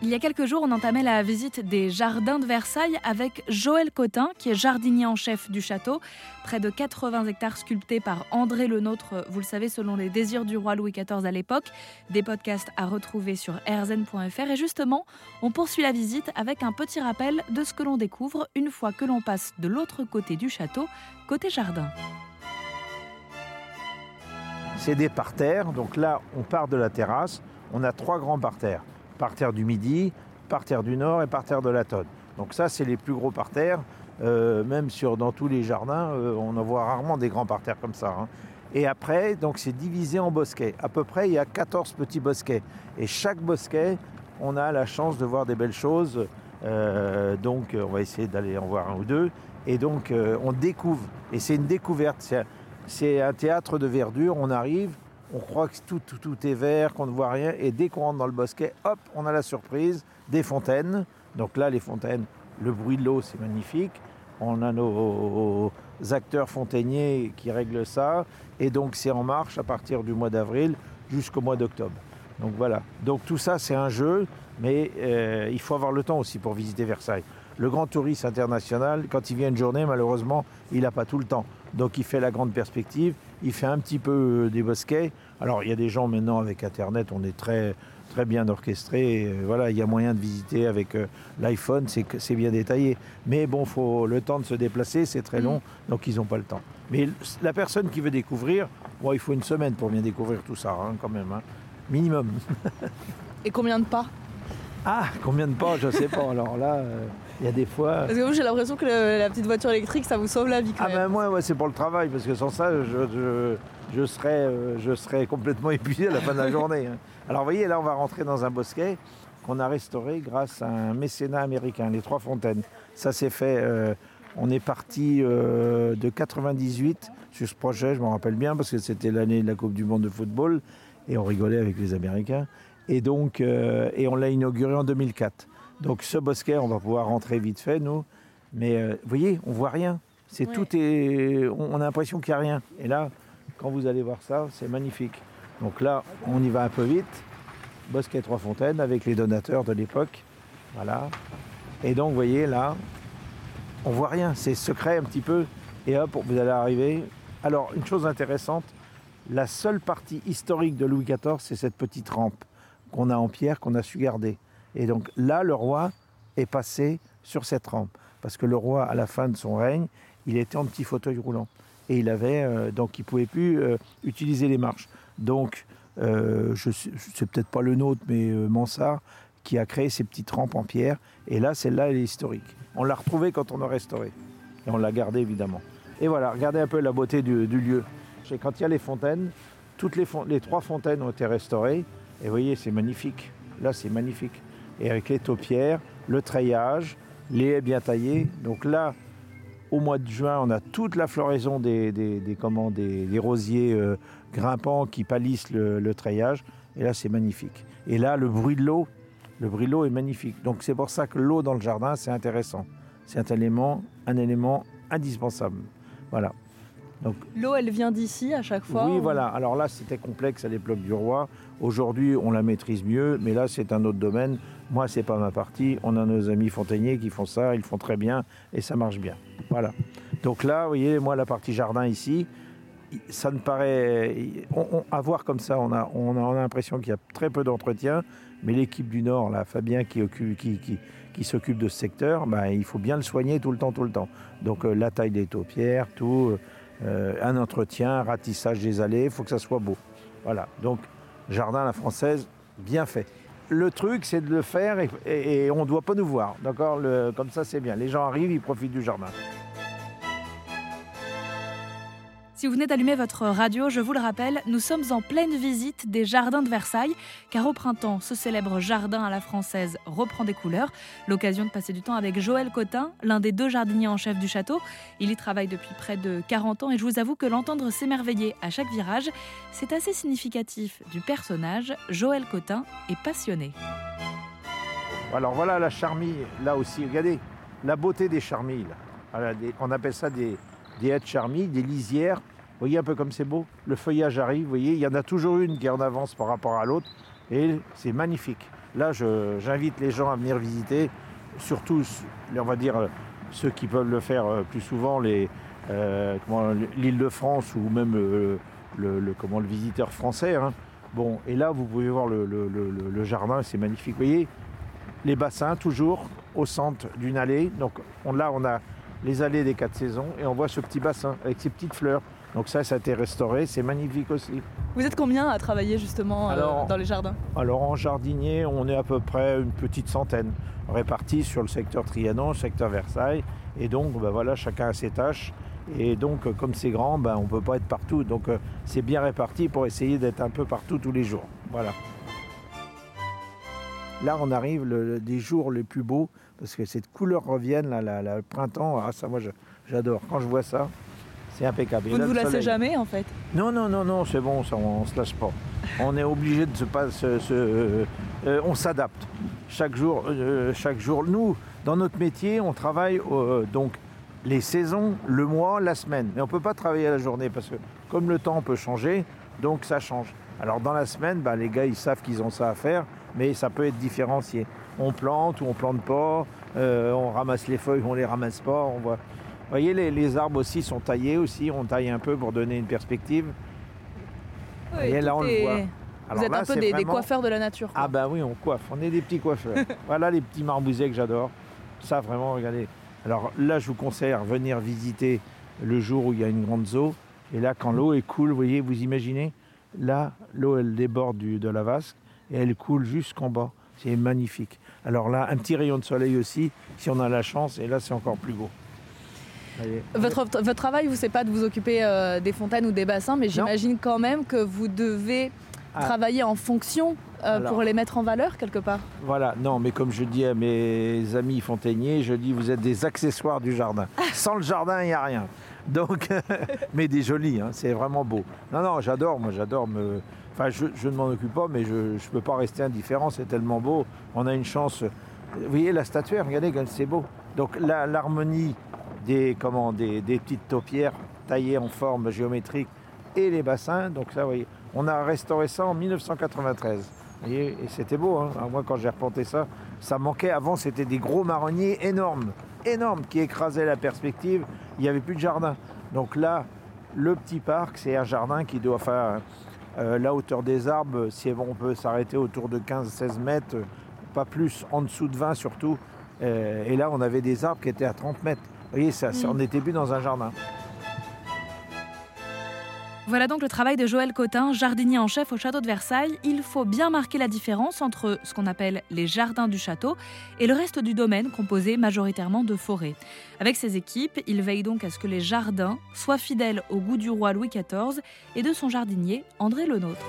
Il y a quelques jours, on entamait la visite des jardins de Versailles avec Joël Cotin, qui est jardinier en chef du château. Près de 80 hectares sculptés par André Le Nôtre, vous le savez, selon les désirs du roi Louis XIV à l'époque. Des podcasts à retrouver sur rzn.fr. Et justement, on poursuit la visite avec un petit rappel de ce que l'on découvre une fois que l'on passe de l'autre côté du château, côté jardin. C'est des parterres, donc là on part de la terrasse, on a trois grands parterres parterre du Midi, parterre du Nord et parterre de la Tonne. Donc ça, c'est les plus gros parterres. Euh, même sur, dans tous les jardins, euh, on en voit rarement des grands parterres comme ça. Hein. Et après, c'est divisé en bosquets. À peu près, il y a 14 petits bosquets. Et chaque bosquet, on a la chance de voir des belles choses. Euh, donc, on va essayer d'aller en voir un ou deux. Et donc, on découvre. Et c'est une découverte. C'est un théâtre de verdure. On arrive, on croit que tout, est vert, qu'on ne voit rien, et dès qu'on rentre dans le bosquet, hop, on a la surprise des fontaines. Donc là, les fontaines, le bruit de l'eau, c'est magnifique. On a nos acteurs fontainiers qui règlent ça, et donc c'est en marche à partir du mois d'avril jusqu'au mois d'octobre. Donc voilà. Donc tout ça, c'est un jeu, mais euh, il faut avoir le temps aussi pour visiter Versailles. Le grand touriste international, quand il vient une journée, malheureusement, il n'a pas tout le temps. Donc il fait la grande perspective, il fait un petit peu euh, des bosquets. Alors il y a des gens maintenant avec Internet, on est très, très bien orchestré. Euh, voilà, il y a moyen de visiter avec euh, l'iPhone, c'est bien détaillé. Mais bon, faut le temps de se déplacer, c'est très long, mm. donc ils n'ont pas le temps. Mais la personne qui veut découvrir, bon, il faut une semaine pour bien découvrir tout ça, hein, quand même, hein. minimum. Et combien de pas? Ah, combien de pas Je sais pas. Alors là, euh, il y a des fois. Parce que moi, j'ai l'impression que la petite voiture électrique, ça vous sauve la vie. Quand ah ben moi, ouais, c'est pour le travail, parce que sans ça, je, je, serais, euh, je serais complètement épuisé à la fin de la journée. Hein. Alors, vous voyez, là, on va rentrer dans un bosquet qu'on a restauré grâce à un mécénat américain, les Trois Fontaines. Ça s'est fait. Euh, on est parti de 98 sur ce projet, je m'en rappelle bien, parce que c'était l'année de la Coupe du Monde de football, et on rigolait avec les Américains. Et donc, euh, et on l'a inauguré en 2004. Donc ce bosquet, on va pouvoir rentrer vite fait, nous. Mais euh, vous voyez, on voit rien. C'est tout est, on, a l'impression qu'il n'y a rien. Et là, quand vous allez voir ça, c'est magnifique. Donc là, on y va un peu vite. Bosquet Trois Fontaines avec les donateurs de l'époque. Voilà. Et donc, vous voyez, là, on voit rien. C'est secret un petit peu. Et hop, vous allez arriver. Alors, une chose intéressante, la seule partie historique de Louis XIV, c'est cette petite rampe qu'on a en pierre, qu'on a su garder. Et donc là, le roi est passé sur cette rampe. Parce que le roi, à la fin de son règne, il était en petit fauteuil roulant. Et il avait, euh, donc il ne pouvait plus euh, utiliser les marches. Donc, euh, c'est peut-être pas le nôtre, mais Mansart, qui a créé ces petites rampes en pierre. Et là, celle-là, elle est historique. On l'a retrouvée quand on a restauré. Et on l'a gardée, évidemment. Et voilà, regardez un peu la beauté du, lieu. Quand il y a les fontaines, toutes les trois fontaines ont été restaurées. Et vous voyez, c'est magnifique. Là, c'est magnifique. Et avec les taupières, le treillage, les haies bien taillées. Donc là, au mois de juin, on a toute la floraison des, rosiers euh, grimpants qui palissent le, treillage. Et là, c'est magnifique. Et là, le bruit de l'eau, le bruit de l'eau est magnifique. Donc c'est pour ça que l'eau dans le jardin, c'est intéressant. C'est un élément, un élément indispensable. Voilà. L'eau, elle vient d'ici à chaque fois Oui, voilà. Alors là, c'était complexe à l'époque du roi. Aujourd'hui, on la maîtrise mieux, mais là, c'est un autre domaine. Moi, c'est pas ma partie. On a nos amis fontainiers qui font ça, ils font très bien et ça marche bien. Voilà. Donc là, vous voyez, moi, la partie jardin ici, ça ne paraît. à voir comme ça, on a, on a, l'impression qu'il y a très peu d'entretien, mais l'équipe du Nord, là, Fabien qui, qui, s'occupe de ce secteur, ben, il faut bien le soigner tout le temps, tout le temps. Donc euh, la taille des taupières, tout. Euh, euh, un entretien, un ratissage des allées, il faut que ça soit beau. Voilà, donc jardin à la française, bien fait. Le truc, c'est de le faire et, on ne doit pas nous voir, d'accord? Comme ça, c'est bien. Les gens arrivent, ils profitent du jardin. Si vous venez d'allumer votre radio, je vous le rappelle, nous sommes en pleine visite des jardins de Versailles, car au printemps, ce célèbre jardin à la française reprend des couleurs. L'occasion de passer du temps avec Joël Cotin, l'un des deux jardiniers en chef du château. Il y travaille depuis près de 40 ans et je vous avoue que l'entendre s'émerveiller à chaque virage, c'est assez significatif du personnage. Joël Cotin est passionné. Alors voilà la charmille, là aussi, regardez, la beauté des charmilles. on appelle ça des, des haies de des lisières Vous voyez un peu comme c'est beau? Le feuillage arrive, vous voyez, il y en a toujours une qui est en avance par rapport à l'autre. Et c'est magnifique. Là, j'invite les gens à venir visiter, surtout, on va dire, ceux qui peuvent le faire euh, plus souvent, euh, l'île de France ou même le, comment, le visiteur français. Hein. Bon, et là, vous pouvez voir le, jardin, c'est magnifique. Vous voyez, les bassins, toujours au centre d'une allée. Donc on, là, on a les allées des quatre saisons et on voit ce petit bassin avec ses petites fleurs. Donc ça, ça a été restauré, c'est magnifique aussi. Vous êtes combien à travailler justement euh, dans les jardins? Alors en jardinier, on est à peu près une petite centaine, répartis sur le secteur Trianon, le secteur Versailles. Et donc, ben voilà, chacun a ses tâches. Et donc, comme c'est grand, ben, on ne peut pas être partout. Donc, euh, c'est bien réparti pour essayer d'être un peu partout tous les jours. Voilà. Là, on arrive le, des jours les plus beaux parce que cette couleur revienne, là, le printemps. Ah, ça, moi, j'adore. Quand je vois ça, c'est impeccable. Vous ne vous lassez jamais, en fait? Non, non, non, non, c'est bon, ça, on ne se lâche pas. on est obligé de se passer. Euh, euh, on s'adapte. Chaque jour, chaque jour. Nous, dans notre métier, on travaille donc les saisons, le mois, la semaine. Mais on ne peut pas travailler la journée parce que comme le temps peut changer, donc ça change. Alors dans la semaine, bah, les gars, ils savent qu'ils ont ça à faire, mais ça peut être différencié. On plante ou on plante pas, euh, on ramasse les feuilles ou on les ramasse pas. On voit. Vous voyez, les, arbres aussi sont taillés aussi, on taille un peu pour donner une perspective. et là, on le voit. Vous êtes un peu des, coiffeurs de la nature. Ah bah oui, on coiffe, on est des petits coiffeurs. voilà les petits marbousets que j'adore. Ça, vraiment, regardez, alors là, je vous conseille à venir visiter le jour où il y a une grande eau. Et là, quand l'eau est cool, vous voyez, vous imaginez, là, l'eau, elle déborde de la vasque et elle coule jusqu'en bas. C'est magnifique. Alors là, un petit rayon de soleil aussi, si on a la chance, et là, c'est encore plus beau. Votre, votre, travail, vous, c'est pas de vous occuper euh, des fontaines ou des bassins, mais j'imagine quand même que vous devez ah. travailler en fonction euh, pour les mettre en valeur quelque part Voilà, non, mais comme je dis à mes amis fontainiers, je dis vous êtes des accessoires du jardin. Sans le jardin, il n'y a rien. Donc, mais des jolis, hein, c'est vraiment beau. Non, non, j'adore, moi j'adore me. Enfin, je, ne m'en occupe pas, mais je ne peux pas rester indifférent, c'est tellement beau. On a une chance. Vous voyez la statuaire, regardez, c'est beau. Donc l'harmonie des, comment, des, des petites taupières taillées en forme géométrique et les bassins, donc ça, vous voyez, on a restauré ça en 1993. Et, c'était beau, hein. moi quand j'ai reporté ça, ça manquait. Avant, c'était des gros marronniers énormes, énormes, qui écrasaient la perspective. Il n'y avait plus de jardin. Donc là, le petit parc, c'est un jardin qui doit faire euh, la hauteur des arbres. Si on peut s'arrêter autour de 15-16 mètres, pas plus, en dessous de 20 surtout. Euh, et là, on avait des arbres qui étaient à 30 mètres. Vous voyez, ça, on n'était plus dans un jardin. Voilà donc le travail de Joël Cotin, jardinier en chef au château de Versailles. Il faut bien marquer la différence entre ce qu'on appelle les jardins du château et le reste du domaine composé majoritairement de forêts. Avec ses équipes, il veille donc à ce que les jardins soient fidèles au goût du roi Louis XIV et de son jardinier André Lenôtre.